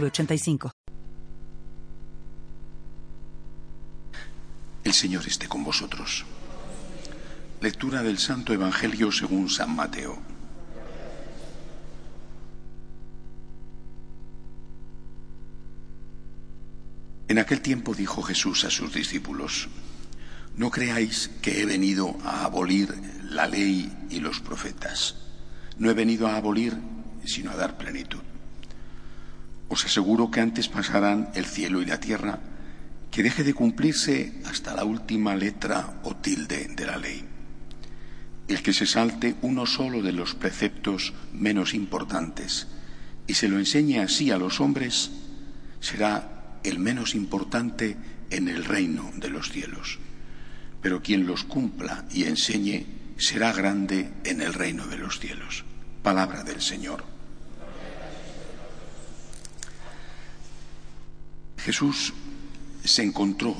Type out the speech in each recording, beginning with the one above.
906985. El Señor esté con vosotros. Lectura del Santo Evangelio según San Mateo. En aquel tiempo dijo Jesús a sus discípulos, no creáis que he venido a abolir la ley y los profetas. No he venido a abolir, sino a dar plenitud. Os aseguro que antes pasarán el cielo y la tierra que deje de cumplirse hasta la última letra o tilde de la ley. El que se salte uno solo de los preceptos menos importantes y se lo enseñe así a los hombres, será el menos importante en el reino de los cielos pero quien los cumpla y enseñe será grande en el reino de los cielos. Palabra del Señor. Jesús se encontró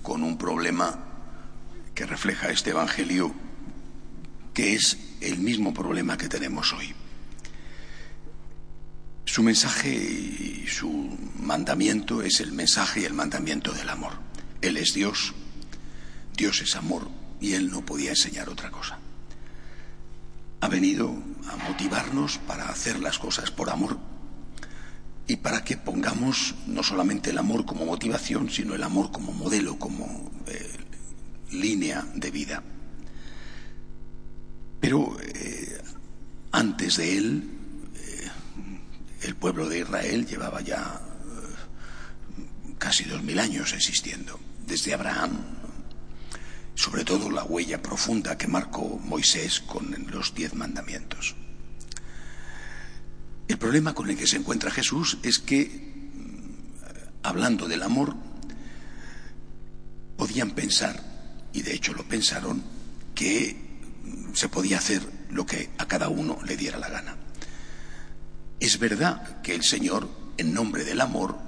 con un problema que refleja este Evangelio, que es el mismo problema que tenemos hoy. Su mensaje y su mandamiento es el mensaje y el mandamiento del amor. Él es Dios, Dios es amor y Él no podía enseñar otra cosa. Ha venido a motivarnos para hacer las cosas por amor y para que pongamos no solamente el amor como motivación, sino el amor como modelo, como eh, línea de vida. Pero eh, antes de él, eh, el pueblo de Israel llevaba ya casi dos mil años existiendo, desde Abraham, sobre todo la huella profunda que marcó Moisés con los diez mandamientos. El problema con el que se encuentra Jesús es que, mm, hablando del amor, podían pensar, y de hecho lo pensaron, que mm, se podía hacer lo que a cada uno le diera la gana. Es verdad que el Señor, en nombre del amor,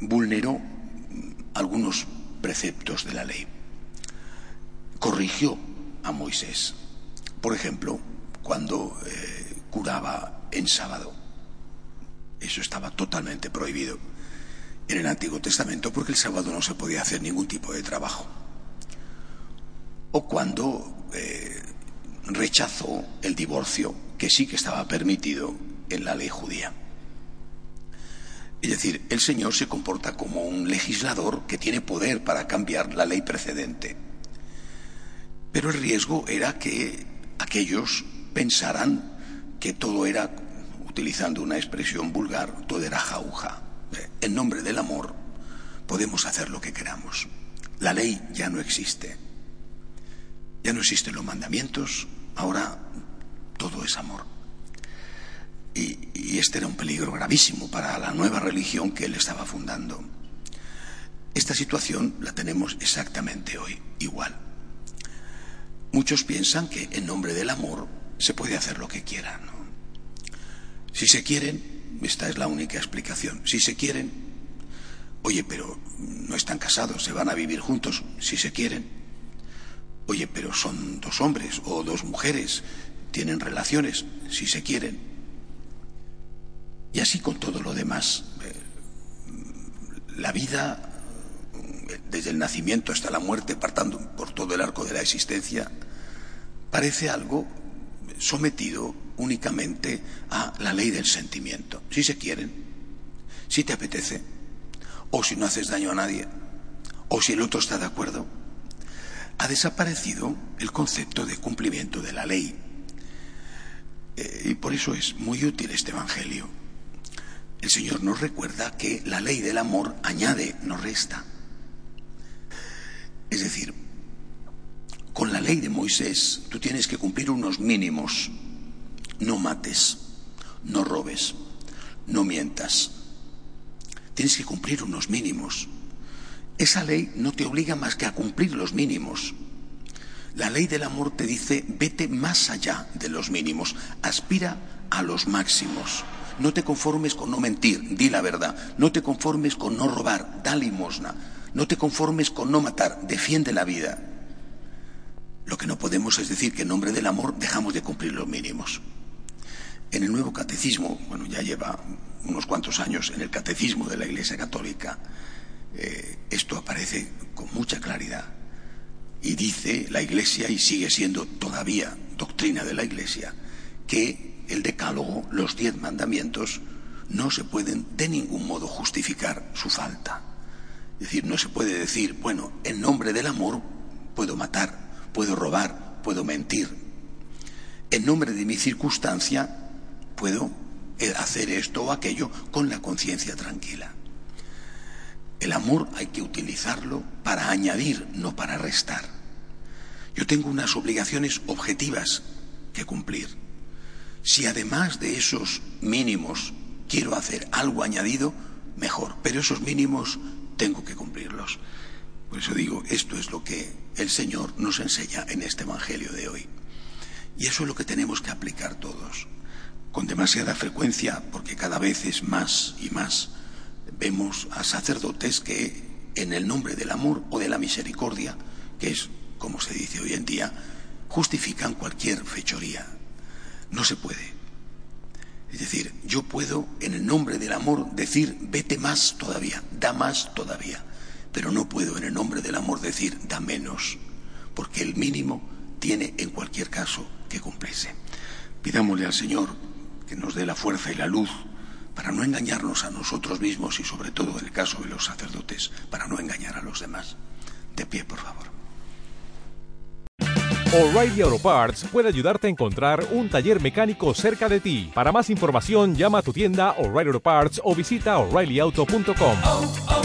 vulneró mm, algunos preceptos de la ley corrigió a Moisés. Por ejemplo, cuando eh, curaba en sábado. Eso estaba totalmente prohibido en el Antiguo Testamento porque el sábado no se podía hacer ningún tipo de trabajo. O cuando eh, rechazó el divorcio, que sí que estaba permitido en la ley judía. Es decir, el Señor se comporta como un legislador que tiene poder para cambiar la ley precedente pero el riesgo era que aquellos pensaran que todo era, utilizando una expresión vulgar, todo era jauja. Eh, en nombre del amor podemos hacer lo que queramos. La ley ya no existe. Ya no existen los mandamientos, ahora todo es amor. Y, y, este era un peligro gravísimo para la nueva religión que él estaba fundando. Esta situación la tenemos exactamente hoy, igual. Muchos piensan que en nombre del amor se puede hacer lo que quieran. Si se quieren, esta es la única explicación. Si se quieren, oye, pero no están casados, se van a vivir juntos, si se quieren. Oye, pero son dos hombres o dos mujeres, tienen relaciones, si se quieren. Y así con todo lo demás. Eh, la vida desde el nacimiento hasta la muerte, partando por todo el arco de la existencia, parece algo sometido únicamente a la ley del sentimiento. Si se quieren, si te apetece, o si no haces daño a nadie, o si el otro está de acuerdo, ha desaparecido el concepto de cumplimiento de la ley. Eh, y por eso es muy útil este Evangelio. El Señor nos recuerda que la ley del amor añade, no resta. Es decir, ley de Moisés tú tienes que cumplir unos mínimos. No mates, no robes, no mientas, tienes que cumplir unos mínimos. Esa ley no te obliga más que a cumplir los mínimos. La ley del amor te dice, vete más allá de los mínimos, aspira a los máximos. No te conformes con no mentir, di la verdad. No te conformes con no robar, da limosna. No te conformes con no matar, defiende la vida. Lo que no podemos es decir que en nombre del amor dejamos de cumplir los mínimos. En el nuevo catecismo, bueno, ya lleva unos cuantos años en el catecismo de la Iglesia Católica, eh, esto aparece con mucha claridad. Y dice la Iglesia, y sigue siendo todavía doctrina de la Iglesia, que el decálogo, los diez mandamientos, no se pueden de ningún modo justificar su falta. Es decir, no se puede decir, bueno, en nombre del amor puedo matar, puedo robar, puedo mentir. En nombre de mi circunstancia puedo eh, hacer esto o aquello con la conciencia tranquila. El amor hay que utilizarlo para añadir, no para restar. Yo tengo unas obligaciones objetivas que cumplir. Si además de esos mínimos quiero hacer algo añadido, mejor. Pero esos mínimos tengo que cumplirlos. Por eso digo, esto es lo que el Señor nos enseña en este Evangelio de hoy. Y eso es lo que tenemos que aplicar todos. Con demasiada frecuencia, porque cada vez es más y más, vemos a sacerdotes que en el nombre del amor o de la misericordia, que es como se dice hoy en día, justifican cualquier fechoría. No se puede. Es decir, yo puedo en el nombre del amor decir, vete más todavía, da más todavía, pero no puedo en el nombre del amor decir, da menos, porque el mínimo tiene en cualquier caso que cumplirse. Pidámosle al Señor que nos dé la fuerza y la luz para no engañarnos a nosotros mismos y sobre todo en el caso de los sacerdotes, para no engañar a los demás. De pie, por favor. O'Reilly Auto Parts puede ayudarte a encontrar un taller mecánico cerca de ti. Para más información, llama a tu tienda O'Reilly Auto Parts o visita oreillyauto.com.